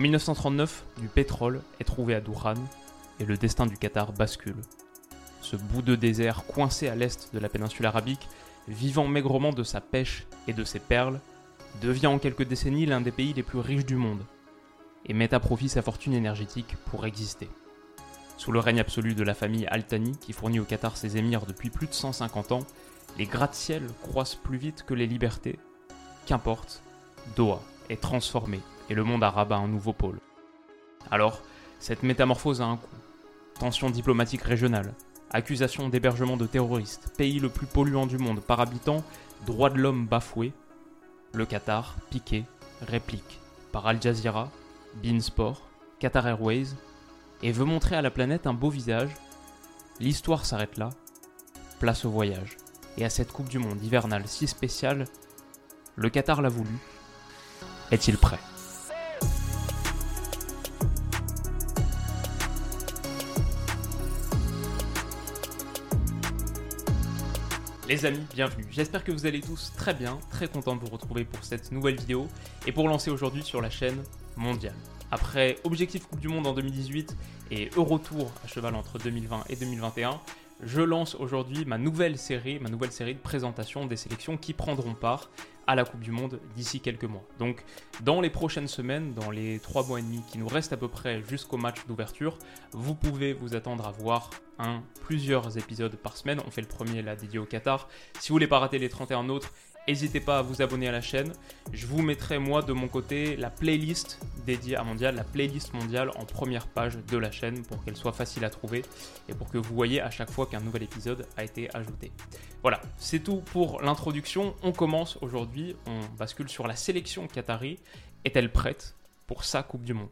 En 1939, du pétrole est trouvé à Douran et le destin du Qatar bascule. Ce bout de désert coincé à l'est de la péninsule arabique, vivant maigrement de sa pêche et de ses perles, devient en quelques décennies l'un des pays les plus riches du monde et met à profit sa fortune énergétique pour exister. Sous le règne absolu de la famille Al Thani, qui fournit au Qatar ses émirs depuis plus de 150 ans, les gratte-ciel croissent plus vite que les libertés. Qu'importe, Doha est transformé et le monde arabe a un nouveau pôle. Alors, cette métamorphose a un coût. Tension diplomatique régionale, accusation d'hébergement de terroristes, pays le plus polluant du monde par habitant, droits de l'homme bafoués. Le Qatar, piqué, réplique par Al Jazeera, Beansport, Qatar Airways, et veut montrer à la planète un beau visage. L'histoire s'arrête là. Place au voyage. Et à cette Coupe du Monde hivernale si spéciale, le Qatar l'a voulu. Est-il prêt? Les amis, bienvenue. J'espère que vous allez tous très bien, très content de vous retrouver pour cette nouvelle vidéo et pour lancer aujourd'hui sur la chaîne mondiale. Après Objectif Coupe du Monde en 2018 et Eurotour à cheval entre 2020 et 2021, je lance aujourd'hui ma nouvelle série, ma nouvelle série de présentation des sélections qui prendront part à la Coupe du Monde d'ici quelques mois. Donc, dans les prochaines semaines, dans les trois mois et demi qui nous restent à peu près jusqu'au match d'ouverture, vous pouvez vous attendre à voir un, plusieurs épisodes par semaine. On fait le premier là dédié au Qatar. Si vous voulez pas rater les 31 autres, N'hésitez pas à vous abonner à la chaîne. Je vous mettrai moi de mon côté la playlist dédiée à Mondial, la playlist mondiale en première page de la chaîne pour qu'elle soit facile à trouver et pour que vous voyez à chaque fois qu'un nouvel épisode a été ajouté. Voilà, c'est tout pour l'introduction. On commence aujourd'hui, on bascule sur la sélection Qatari. Est-elle prête pour sa Coupe du Monde?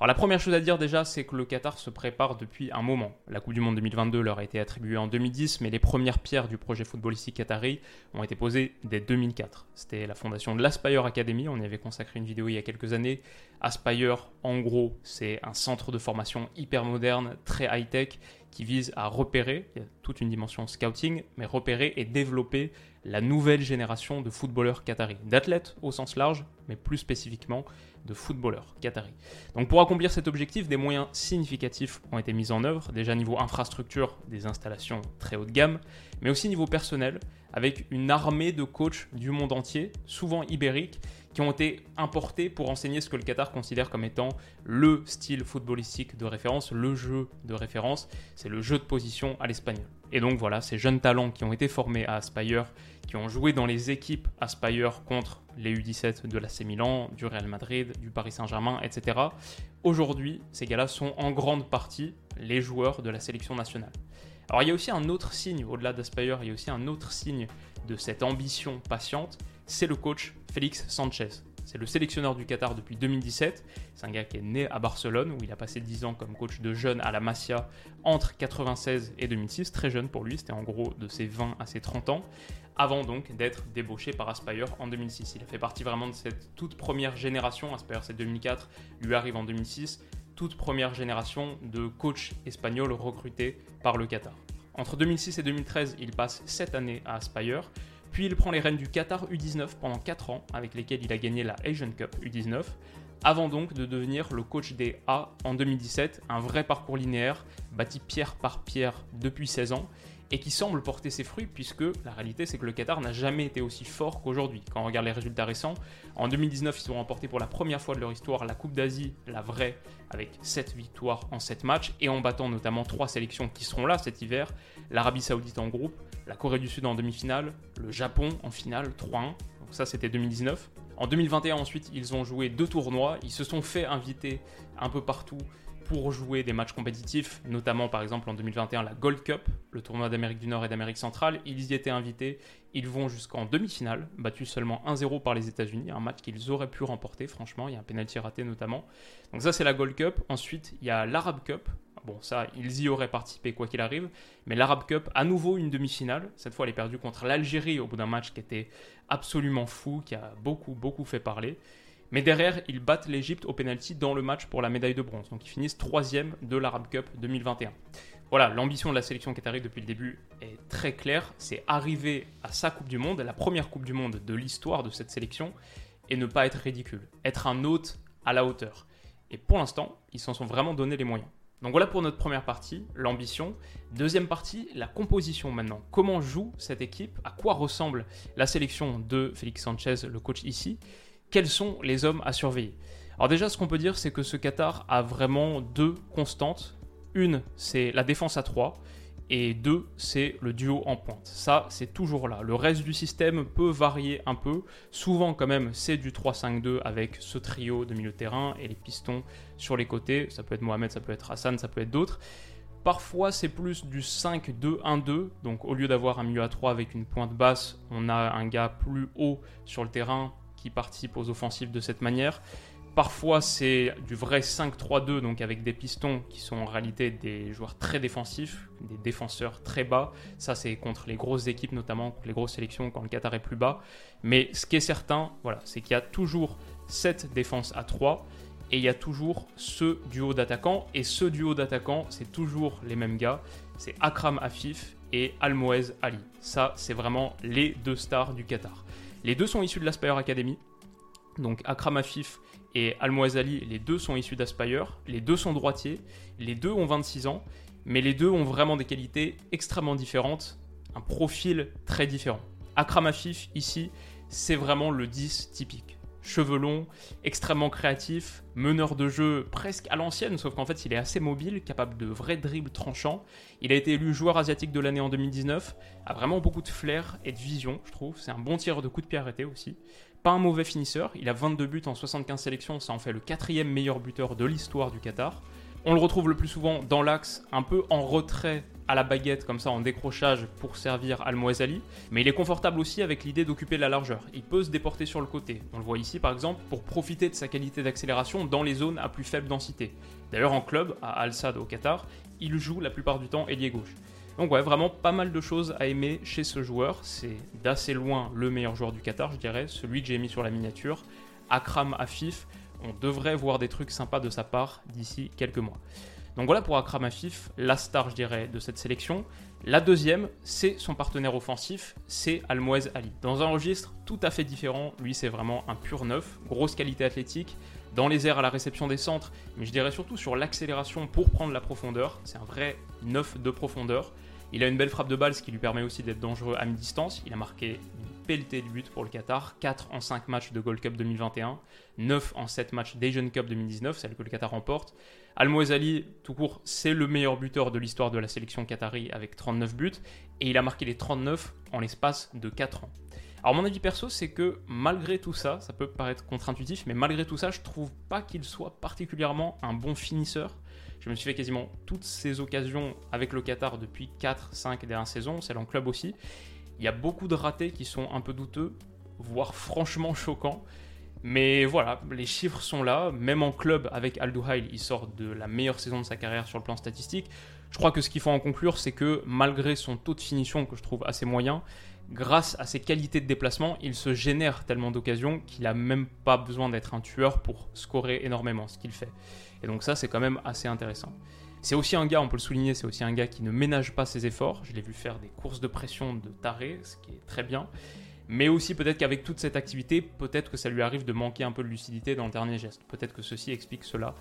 Alors la première chose à dire déjà, c'est que le Qatar se prépare depuis un moment. La Coupe du Monde 2022 leur a été attribuée en 2010, mais les premières pierres du projet footballistique qatari ont été posées dès 2004. C'était la fondation de l'Aspire Academy, on y avait consacré une vidéo il y a quelques années. Aspire, en gros, c'est un centre de formation hyper moderne, très high-tech, qui vise à repérer, il y a toute une dimension scouting, mais repérer et développer la nouvelle génération de footballeurs qataris, d'athlètes au sens large, mais plus spécifiquement de footballeurs qataris. Donc pour accomplir cet objectif, des moyens significatifs ont été mis en œuvre, déjà niveau infrastructure, des installations très haut de gamme, mais aussi niveau personnel, avec une armée de coachs du monde entier, souvent ibériques, qui ont été importés pour enseigner ce que le Qatar considère comme étant le style footballistique de référence, le jeu de référence, c'est le jeu de position à l'espagnol. Et donc voilà, ces jeunes talents qui ont été formés à Aspire, qui ont joué dans les équipes Aspire contre les U17 de l'AC Milan, du Real Madrid, du Paris Saint-Germain, etc. Aujourd'hui, ces gars-là sont en grande partie les joueurs de la sélection nationale. Alors il y a aussi un autre signe, au-delà d'Aspire, il y a aussi un autre signe de cette ambition patiente, c'est le coach Félix Sanchez. C'est le sélectionneur du Qatar depuis 2017. C'est un gars qui est né à Barcelone, où il a passé 10 ans comme coach de jeunes à la Masia entre 96 et 2006. Très jeune pour lui, c'était en gros de ses 20 à ses 30 ans. Avant donc d'être débauché par Aspire en 2006. Il a fait partie vraiment de cette toute première génération. Aspire c'est 2004, lui arrive en 2006. Toute première génération de coachs espagnols recrutés par le Qatar. Entre 2006 et 2013, il passe 7 années à Aspire. Puis il prend les rênes du Qatar U19 pendant 4 ans, avec lesquels il a gagné la Asian Cup U19, avant donc de devenir le coach des A en 2017, un vrai parcours linéaire, bâti pierre par pierre depuis 16 ans, et qui semble porter ses fruits puisque la réalité c'est que le Qatar n'a jamais été aussi fort qu'aujourd'hui. Quand on regarde les résultats récents, en 2019 ils ont remporté pour la première fois de leur histoire la Coupe d'Asie, la vraie, avec 7 victoires en 7 matchs et en battant notamment 3 sélections qui seront là cet hiver, l'Arabie Saoudite en groupe, la Corée du Sud en demi-finale, le Japon en finale 3-1, donc ça c'était 2019. En 2021 ensuite ils ont joué deux tournois, ils se sont fait inviter un peu partout pour jouer des matchs compétitifs, notamment par exemple en 2021 la Gold Cup, le tournoi d'Amérique du Nord et d'Amérique centrale. Ils y étaient invités. Ils vont jusqu'en demi-finale, battus seulement 1-0 par les États-Unis, un match qu'ils auraient pu remporter, franchement. Il y a un penalty raté notamment. Donc ça, c'est la Gold Cup. Ensuite, il y a l'Arab Cup. Bon, ça, ils y auraient participé quoi qu'il arrive. Mais l'Arab Cup, à nouveau une demi-finale. Cette fois, elle est perdue contre l'Algérie au bout d'un match qui était absolument fou, qui a beaucoup, beaucoup fait parler. Mais derrière, ils battent l'Égypte au penalty dans le match pour la médaille de bronze. Donc ils finissent troisième de l'Arab Cup 2021. Voilà, l'ambition de la sélection arrivée depuis le début est très claire. C'est arriver à sa Coupe du Monde, la première Coupe du Monde de l'histoire de cette sélection, et ne pas être ridicule. Être un hôte à la hauteur. Et pour l'instant, ils s'en sont vraiment donné les moyens. Donc voilà pour notre première partie, l'ambition. Deuxième partie, la composition maintenant. Comment joue cette équipe? À quoi ressemble la sélection de Félix Sanchez, le coach ici? Quels sont les hommes à surveiller Alors déjà, ce qu'on peut dire, c'est que ce Qatar a vraiment deux constantes. Une, c'est la défense à 3 et deux, c'est le duo en pointe. Ça, c'est toujours là. Le reste du système peut varier un peu. Souvent, quand même, c'est du 3-5-2 avec ce trio de milieu de terrain et les pistons sur les côtés. Ça peut être Mohamed, ça peut être Hassan, ça peut être d'autres. Parfois, c'est plus du 5-2-1-2. Donc, au lieu d'avoir un milieu à 3 avec une pointe basse, on a un gars plus haut sur le terrain qui participent aux offensives de cette manière. Parfois, c'est du vrai 5-3-2, donc avec des pistons qui sont en réalité des joueurs très défensifs, des défenseurs très bas. Ça, c'est contre les grosses équipes, notamment les grosses sélections, quand le Qatar est plus bas. Mais ce qui est certain, voilà, c'est qu'il y a toujours cette défense à 3 et il y a toujours ce duo d'attaquants. Et ce duo d'attaquants, c'est toujours les mêmes gars. C'est Akram Afif et Almoez Ali. Ça, c'est vraiment les deux stars du Qatar. Les deux sont issus de l'Aspire Academy. Donc Akram Afif et Almoazali, les deux sont issus d'Aspire. Les deux sont droitiers. Les deux ont 26 ans. Mais les deux ont vraiment des qualités extrêmement différentes. Un profil très différent. Akram Afif, ici, c'est vraiment le 10 typique cheveux longs, extrêmement créatif, meneur de jeu presque à l'ancienne, sauf qu'en fait il est assez mobile, capable de vrais dribbles tranchants. Il a été élu joueur asiatique de l'année en 2019, a vraiment beaucoup de flair et de vision, je trouve. C'est un bon tireur de coup de pied arrêté aussi. Pas un mauvais finisseur, il a 22 buts en 75 sélections, ça en fait le quatrième meilleur buteur de l'histoire du Qatar. On le retrouve le plus souvent dans l'axe, un peu en retrait à la baguette, comme ça en décrochage pour servir al Ali, mais il est confortable aussi avec l'idée d'occuper la largeur. Il peut se déporter sur le côté. On le voit ici par exemple pour profiter de sa qualité d'accélération dans les zones à plus faible densité. D'ailleurs en club, à Al Sadd au Qatar, il joue la plupart du temps ailier gauche. Donc ouais, vraiment pas mal de choses à aimer chez ce joueur. C'est d'assez loin le meilleur joueur du Qatar, je dirais, celui que j'ai mis sur la miniature. Akram Afif, on devrait voir des trucs sympas de sa part d'ici quelques mois. Donc voilà pour Akram Afif, la star, je dirais, de cette sélection. La deuxième, c'est son partenaire offensif, c'est Almoez Ali. Dans un registre tout à fait différent, lui c'est vraiment un pur neuf, grosse qualité athlétique, dans les airs à la réception des centres, mais je dirais surtout sur l'accélération pour prendre la profondeur. C'est un vrai neuf de profondeur. Il a une belle frappe de balle, ce qui lui permet aussi d'être dangereux à mi-distance. Il a marqué pelleté de but pour le Qatar, 4 en 5 matchs de Gold Cup 2021, 9 en 7 matchs d'Asian Cup 2019, celle que le Qatar remporte. Al Ali, tout court, c'est le meilleur buteur de l'histoire de la sélection qatari avec 39 buts, et il a marqué les 39 en l'espace de 4 ans. Alors mon avis perso, c'est que malgré tout ça, ça peut paraître contre-intuitif, mais malgré tout ça, je trouve pas qu'il soit particulièrement un bon finisseur. Je me suis fait quasiment toutes ces occasions avec le Qatar depuis 4-5 dernières saisons, celle en club aussi. Il y a beaucoup de ratés qui sont un peu douteux, voire franchement choquants. Mais voilà, les chiffres sont là. Même en club avec Al Duhail, il sort de la meilleure saison de sa carrière sur le plan statistique. Je crois que ce qu'il faut en conclure, c'est que malgré son taux de finition que je trouve assez moyen, grâce à ses qualités de déplacement, il se génère tellement d'occasions qu'il n'a même pas besoin d'être un tueur pour scorer énormément ce qu'il fait. Et donc ça, c'est quand même assez intéressant. C'est aussi un gars, on peut le souligner, c'est aussi un gars qui ne ménage pas ses efforts. Je l'ai vu faire des courses de pression de taré, ce qui est très bien. Mais aussi peut-être qu'avec toute cette activité, peut-être que ça lui arrive de manquer un peu de lucidité dans le dernier geste. Peut-être que ceci explique cela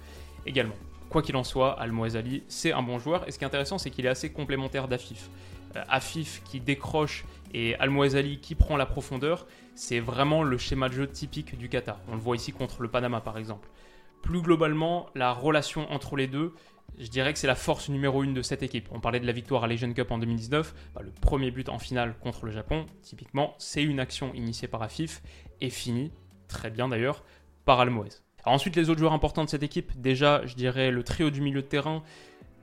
également. Quoi qu'il en soit, Al Ali, c'est un bon joueur. Et ce qui est intéressant, c'est qu'il est assez complémentaire d'Afif. Euh, Afif qui décroche et Al Ali qui prend la profondeur, c'est vraiment le schéma de jeu typique du Qatar. On le voit ici contre le Panama par exemple. Plus globalement, la relation entre les deux, je dirais que c'est la force numéro une de cette équipe. On parlait de la victoire à l'Asian Cup en 2019. Bah, le premier but en finale contre le Japon, typiquement, c'est une action initiée par Afif et finie, très bien d'ailleurs, par Almoez. ensuite, les autres joueurs importants de cette équipe, déjà, je dirais le trio du milieu de terrain,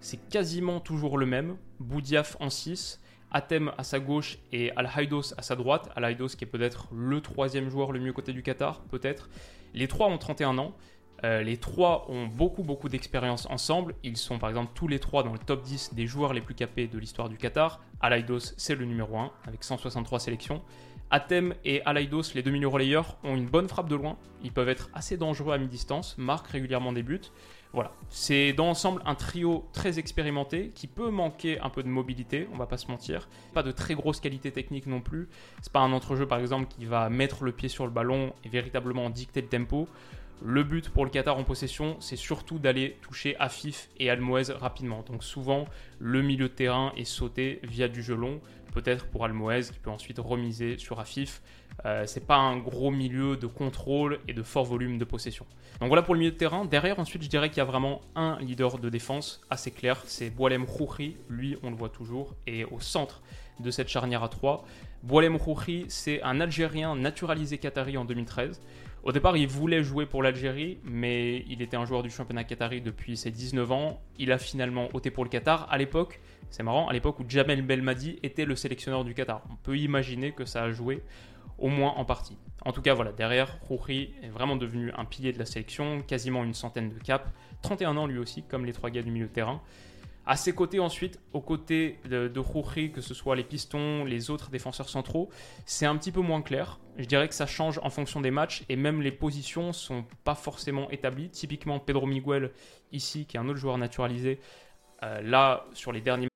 c'est quasiment toujours le même. Boudiaf en 6, Atem à sa gauche et Al-Haidos à sa droite. Al-Haidos qui est peut-être le troisième joueur le mieux côté du Qatar, peut-être. Les trois ont 31 ans. Euh, les trois ont beaucoup beaucoup d'expérience ensemble. Ils sont par exemple tous les trois dans le top 10 des joueurs les plus capés de l'histoire du Qatar. Alaidos c'est le numéro 1 avec 163 sélections. Atem et Alaidos, les deux milieux relayeurs, ont une bonne frappe de loin. Ils peuvent être assez dangereux à mi-distance, marquent régulièrement des buts. Voilà, c'est dans l'ensemble un trio très expérimenté qui peut manquer un peu de mobilité, on va pas se mentir. Pas de très grosse qualité technique non plus. C'est pas un entrejeu par exemple qui va mettre le pied sur le ballon et véritablement dicter le tempo. Le but pour le Qatar en possession, c'est surtout d'aller toucher Afif et Almoez rapidement. Donc souvent, le milieu de terrain est sauté via du jeu long, peut-être pour Almoez qui peut ensuite remiser sur Afif. Euh, c'est pas un gros milieu de contrôle et de fort volume de possession. Donc voilà pour le milieu de terrain. Derrière, ensuite, je dirais qu'il y a vraiment un leader de défense assez clair. C'est Boalem Khouri. Lui, on le voit toujours. Et au centre de cette charnière à 3, Boalem Khouri, c'est un Algérien naturalisé qatari en 2013. Au départ, il voulait jouer pour l'Algérie, mais il était un joueur du championnat qatari depuis ses 19 ans. Il a finalement ôté pour le Qatar. À l'époque, c'est marrant, à l'époque où Jamel Belmadi était le sélectionneur du Qatar. On peut imaginer que ça a joué au moins en partie. En tout cas, voilà, derrière, Rouri est vraiment devenu un pilier de la sélection, quasiment une centaine de caps, 31 ans lui aussi, comme les trois gars du milieu de terrain. À ses côtés ensuite, aux côtés de, de que ce soit les pistons, les autres défenseurs centraux, c'est un petit peu moins clair. Je dirais que ça change en fonction des matchs et même les positions sont pas forcément établies. Typiquement Pedro Miguel ici, qui est un autre joueur naturalisé, euh, là sur les derniers I'm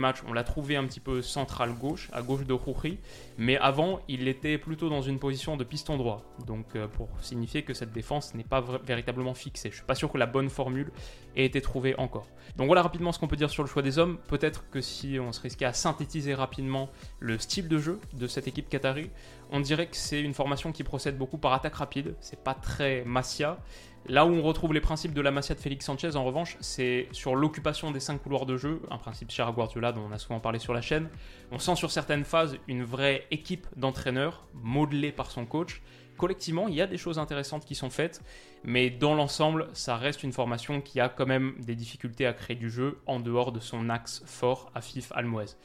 Match, on l'a trouvé un petit peu central gauche, à gauche de Khoury, mais avant, il était plutôt dans une position de piston droit. Donc, euh, pour signifier que cette défense n'est pas véritablement fixée. Je suis pas sûr que la bonne formule ait été trouvée encore. Donc voilà rapidement ce qu'on peut dire sur le choix des hommes. Peut-être que si on se risquait à synthétiser rapidement le style de jeu de cette équipe qatari, on dirait que c'est une formation qui procède beaucoup par attaque rapide. C'est pas très Masia. Là où on retrouve les principes de la Masia de Félix Sanchez, en revanche, c'est sur l'occupation des cinq couloirs de jeu, un principe cher à Guardiola dont on a souvent parlé sur la chaîne. On sent sur certaines phases une vraie équipe d'entraîneurs modelée par son coach. Collectivement, il y a des choses intéressantes qui sont faites, mais dans l'ensemble, ça reste une formation qui a quand même des difficultés à créer du jeu en dehors de son axe fort à Fif Almoez.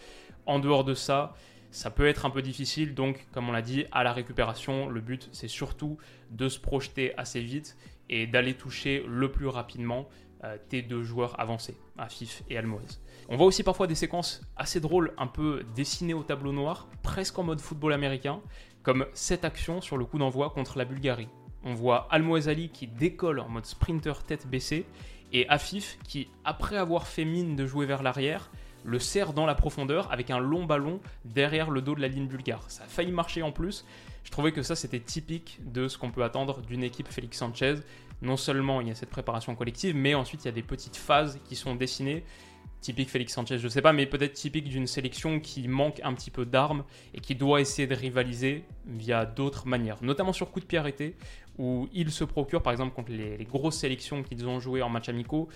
En dehors de ça, ça peut être un peu difficile, donc comme on l'a dit, à la récupération, le but c'est surtout de se projeter assez vite et d'aller toucher le plus rapidement euh, tes deux joueurs avancés, Afif et Almoez. On voit aussi parfois des séquences assez drôles, un peu dessinées au tableau noir, presque en mode football américain, comme cette action sur le coup d'envoi contre la Bulgarie. On voit Almoez Ali qui décolle en mode sprinter tête baissée, et Afif qui, après avoir fait mine de jouer vers l'arrière, le serre dans la profondeur avec un long ballon derrière le dos de la ligne bulgare. Ça a failli marcher en plus. Je trouvais que ça c'était typique de ce qu'on peut attendre d'une équipe Félix Sanchez. Non seulement il y a cette préparation collective, mais ensuite il y a des petites phases qui sont dessinées. Typique Félix Sanchez, je ne sais pas, mais peut-être typique d'une sélection qui manque un petit peu d'armes et qui doit essayer de rivaliser via d'autres manières, notamment sur coup de pied arrêté, où ils se procurent, par exemple, contre les, grosses sélections qu'ils ont jouées en match amicaux,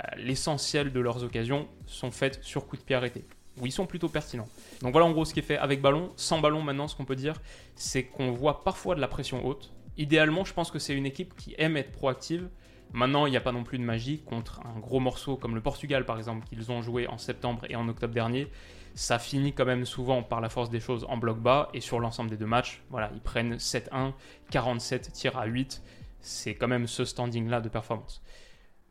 euh, l'essentiel de leurs occasions sont faites sur coup de pied arrêté, où ils sont plutôt pertinents. Donc voilà en gros ce qui est fait avec ballon. Sans ballon, maintenant, ce qu'on peut dire, c'est qu'on voit parfois de la pression haute. Idéalement, je pense que c'est une équipe qui aime être proactive. Maintenant, il n'y a pas non plus de magie contre un gros morceau comme le Portugal, par exemple, qu'ils ont joué en septembre et en octobre dernier ça finit quand même souvent par la force des choses en bloc bas et sur l'ensemble des deux matchs, voilà, ils prennent 7-1, 47 tirs à 8, c'est quand même ce standing là de performance.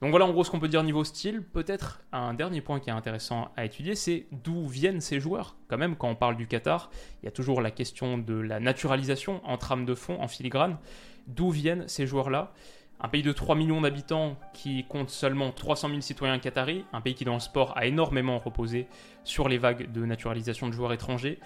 Donc voilà en gros ce qu'on peut dire niveau style. Peut-être un dernier point qui est intéressant à étudier, c'est d'où viennent ces joueurs. Quand même, quand on parle du Qatar, il y a toujours la question de la naturalisation en trame de fond, en filigrane. D'où viennent ces joueurs-là? Un pays de 3 millions d'habitants qui compte seulement 300 000 citoyens qataris, un pays qui dans le sport a énormément reposé sur les vagues de naturalisation de joueurs étrangers.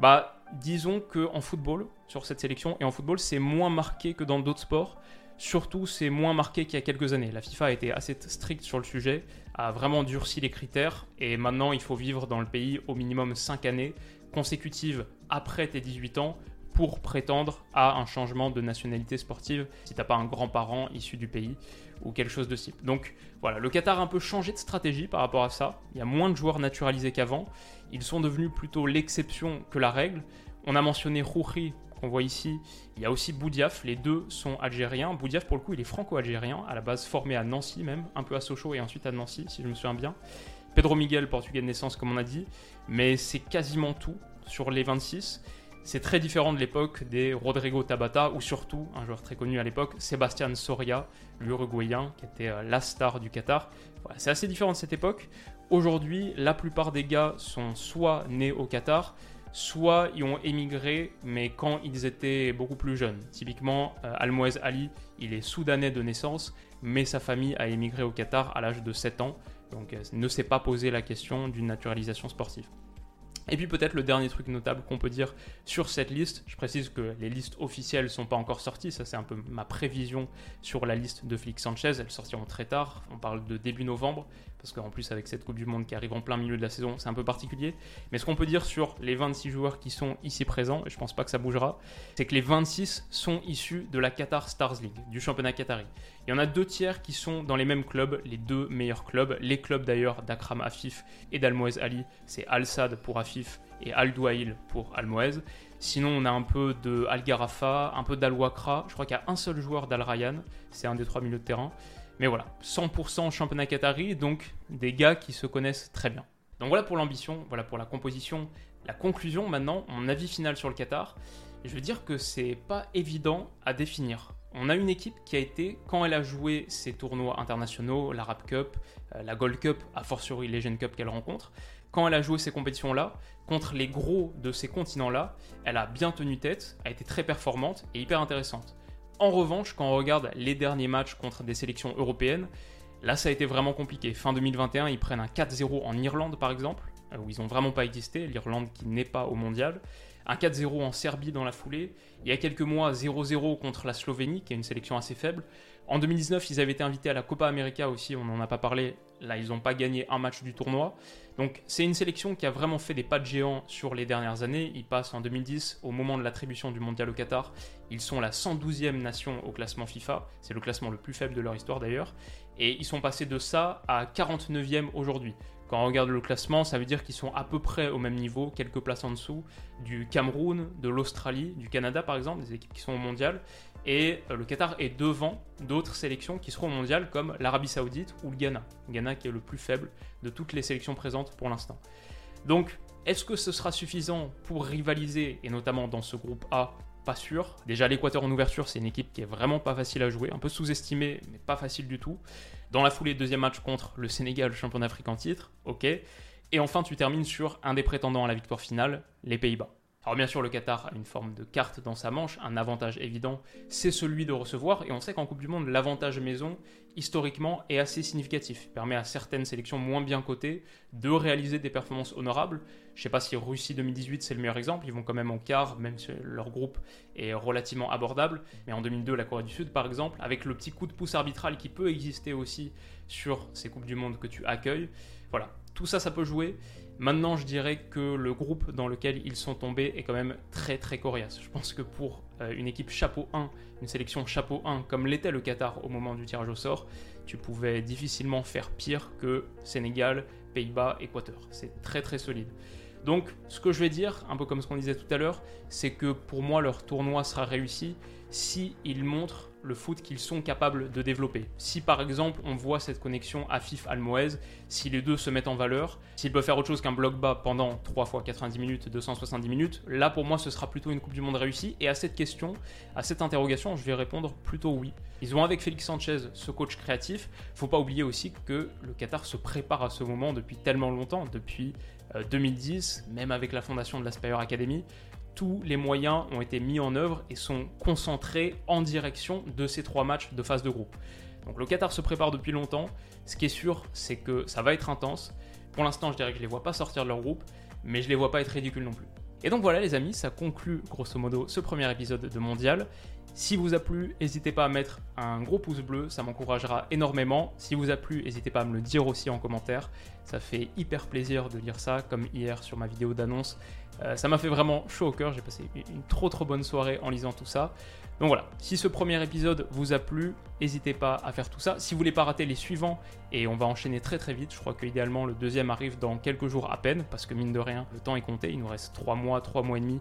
Bah, disons que en football, sur cette sélection, et en football, c'est moins marqué que dans d'autres sports. Surtout, c'est moins marqué qu'il y a quelques années. La FIFA a été assez stricte sur le sujet, a vraiment durci les critères, et maintenant il faut vivre dans le pays au minimum 5 années consécutives après tes 18 ans pour prétendre à un changement de nationalité sportive si t'as pas un grand-parent issu du pays ou quelque chose de type. Donc voilà, le Qatar a un peu changé de stratégie par rapport à ça. Il y a moins de joueurs naturalisés qu'avant. Ils sont devenus plutôt l'exception que la règle. On a mentionné Rouhi qu'on voit ici. Il y a aussi Boudiaf, les deux sont algériens. Boudiaf, pour le coup, il est franco-algérien, à la base formé à Nancy même, un peu à Sochaux et ensuite à Nancy, si je me souviens bien. Pedro Miguel, portugais de naissance, comme on a dit, mais c'est quasiment tout sur les 26. C'est très différent de l'époque des Rodrigo Tabata ou surtout, un joueur très connu à l'époque, Sébastien Soria, l'Uruguayen, qui était euh, la star du Qatar. c'est assez différent de cette époque. Aujourd'hui, la plupart des gars sont soit nés au Qatar, soit ils ont émigré, mais quand ils étaient beaucoup plus jeunes. Typiquement, euh, Almoez Ali, il est soudanais de naissance, mais sa famille a émigré au Qatar à l'âge de 7 ans, donc euh, ne s'est pas posé la question d'une naturalisation sportive. Et puis peut-être le dernier truc notable qu'on peut dire sur cette liste, je précise que les listes officielles ne sont pas encore sorties, ça c'est un peu ma prévision sur la liste de Félix Sanchez, elles sortiront très tard, on parle de début novembre, parce qu'en plus avec cette Coupe du Monde qui arrive en plein milieu de la saison, c'est un peu particulier. Mais ce qu'on peut dire sur les 26 joueurs qui sont ici présents, et je pense pas que ça bougera, c'est que les 26 sont issus de la Qatar Stars League, du championnat qatari. Il y en a deux tiers qui sont dans les mêmes clubs, les deux meilleurs clubs, les clubs d'ailleurs d'Akram Afif et d'Almoez Ali, c'est Al Sad pour Afif et Al Douail pour Almoez. Sinon, on a un peu de Al Garafa, un peu d'Al Wakra. Je crois qu'il y a un seul joueur d'Al Rayyan, c'est un des trois milieux de terrain. Mais voilà, 100% championnat qatari, donc des gars qui se connaissent très bien. Donc voilà pour l'ambition, voilà pour la composition. La conclusion maintenant, mon avis final sur le Qatar, je veux dire que c'est pas évident à définir. On a une équipe qui a été, quand elle a joué ses tournois internationaux, l'Arab Cup, euh, la Gold Cup, a fortiori Legend Cup qu'elle rencontre, quand elle a joué ces compétitions-là, contre les gros de ces continents-là, elle a bien tenu tête, a été très performante et hyper intéressante. En revanche, quand on regarde les derniers matchs contre des sélections européennes, là ça a été vraiment compliqué. Fin 2021, ils prennent un 4-0 en Irlande par exemple, euh, où ils n'ont vraiment pas existé, l'Irlande qui n'est pas au mondial. Un 4-0 en Serbie dans la foulée. Il y a quelques mois, 0-0 contre la Slovénie, qui est une sélection assez faible. En 2019, ils avaient été invités à la Copa América aussi, on n'en a pas parlé. Là, ils n'ont pas gagné un match du tournoi. Donc, c'est une sélection qui a vraiment fait des pas de géant sur les dernières années. Ils passent en 2010, au moment de l'attribution du mondial au Qatar. Ils sont la 112e nation au classement FIFA. C'est le classement le plus faible de leur histoire d'ailleurs. Et ils sont passés de ça à 49e aujourd'hui. Quand on regarde le classement, ça veut dire qu'ils sont à peu près au même niveau, quelques places en dessous, du Cameroun, de l'Australie, du Canada par exemple, des équipes qui sont au mondial. Et euh, le Qatar est devant d'autres sélections qui seront mondiales comme l'Arabie Saoudite ou le Ghana. Ghana qui est le plus faible de toutes les sélections présentes pour l'instant. Donc, est-ce que ce sera suffisant pour rivaliser, et notamment dans ce groupe A? Pas sûr. Déjà, l'Équateur en ouverture, c'est une équipe qui est vraiment pas facile à jouer, un peu sous-estimée, mais pas facile du tout. Dans la foulée, deuxième match contre le Sénégal, champion d'Afrique en titre, ok. Et enfin, tu termines sur un des prétendants à la victoire finale, les Pays-Bas. Alors bien sûr, le Qatar a une forme de carte dans sa manche, un avantage évident, c'est celui de recevoir, et on sait qu'en Coupe du Monde, l'avantage maison, historiquement, est assez significatif. Permet à certaines sélections moins bien cotées de réaliser des performances honorables. Je ne sais pas si Russie 2018 c'est le meilleur exemple, ils vont quand même en quart, même si leur groupe est relativement abordable, mais en 2002, la Corée du Sud par exemple, avec le petit coup de pouce arbitral qui peut exister aussi sur ces Coupes du Monde que tu accueilles, voilà, tout ça, ça peut jouer. Maintenant, je dirais que le groupe dans lequel ils sont tombés est quand même très très coriace. Je pense que pour euh, une équipe chapeau 1, une sélection chapeau 1, comme l'était le Qatar au moment du tirage au sort, tu pouvais difficilement faire pire que Sénégal, Pays-Bas, Équateur. C'est très très solide. Donc, ce que je vais dire, un peu comme ce qu'on disait tout à l'heure, c'est que pour moi, leur tournoi sera réussi si montrent le foot qu'ils sont capables de développer. Si par exemple on voit cette connexion Afif-Almoez, si les deux se mettent en valeur, s'ils peuvent faire autre chose qu'un bloc bas pendant 3 fois 90 minutes, 270 minutes, là pour moi ce sera plutôt une Coupe du Monde réussie. Et à cette question, à cette interrogation, je vais répondre plutôt oui. Ils ont avec Félix Sanchez ce coach créatif. Faut pas oublier aussi que le Qatar se prépare à ce moment depuis tellement longtemps, depuis 2010, euh, même avec la fondation de la Spire Academy tous les moyens ont été mis en œuvre et sont concentrés en direction de ces trois matchs de phase de groupe. Donc le Qatar se prépare depuis longtemps. Ce qui est sûr, c'est que ça va être intense. Pour l'instant, je dirais que je les vois pas sortir de leur groupe, mais je les vois pas être ridicules non plus. Et donc voilà les amis, ça conclut grosso modo ce premier épisode de Mondial. Si vous a plu, n'hésitez pas à mettre un gros pouce bleu, ça m'encouragera énormément. Si vous a plu, n'hésitez pas à me le dire aussi en commentaire. Ça fait hyper plaisir de lire ça, comme hier sur ma vidéo d'annonce. Euh, ça m'a fait vraiment chaud au cœur, j'ai passé une trop trop bonne soirée en lisant tout ça. Donc voilà, si ce premier épisode vous a plu, n'hésitez pas à faire tout ça. Si vous voulez pas rater les suivants, et on va enchaîner très très vite, je crois qu'idéalement le deuxième arrive dans quelques jours à peine, parce que mine de rien, le temps est compté, il nous reste 3 mois, 3 mois et demi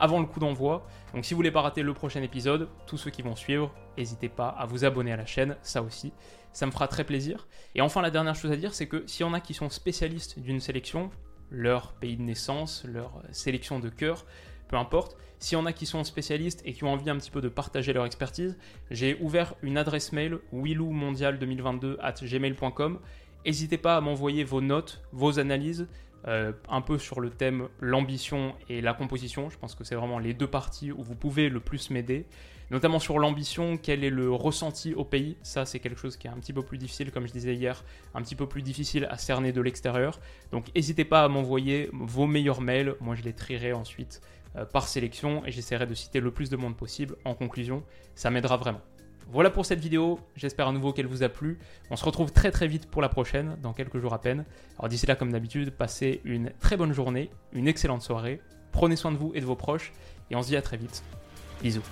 avant le coup d'envoi. Donc si vous voulez pas rater le prochain épisode, tous ceux qui vont suivre, n'hésitez pas à vous abonner à la chaîne, ça aussi, ça me fera très plaisir. Et enfin la dernière chose à dire, c'est que s'il y en a qui sont spécialistes d'une sélection, leur pays de naissance, leur sélection de cœur, peu importe. S'il y en a qui sont spécialistes et qui ont envie un petit peu de partager leur expertise, j'ai ouvert une adresse mail willowmondial2022 at gmail.com. N'hésitez pas à m'envoyer vos notes, vos analyses, euh, un peu sur le thème l'ambition et la composition. Je pense que c'est vraiment les deux parties où vous pouvez le plus m'aider. Notamment sur l'ambition, quel est le ressenti au pays. Ça, c'est quelque chose qui est un petit peu plus difficile, comme je disais hier, un petit peu plus difficile à cerner de l'extérieur. Donc n'hésitez pas à m'envoyer vos meilleurs mails. Moi, je les trierai ensuite euh, par sélection et j'essaierai de citer le plus de monde possible en conclusion. Ça m'aidera vraiment. Voilà pour cette vidéo, j'espère à nouveau qu'elle vous a plu. On se retrouve très très vite pour la prochaine, dans quelques jours à peine. Alors d'ici là, comme d'habitude, passez une très bonne journée, une excellente soirée, prenez soin de vous et de vos proches, et on se dit à très vite. Bisous.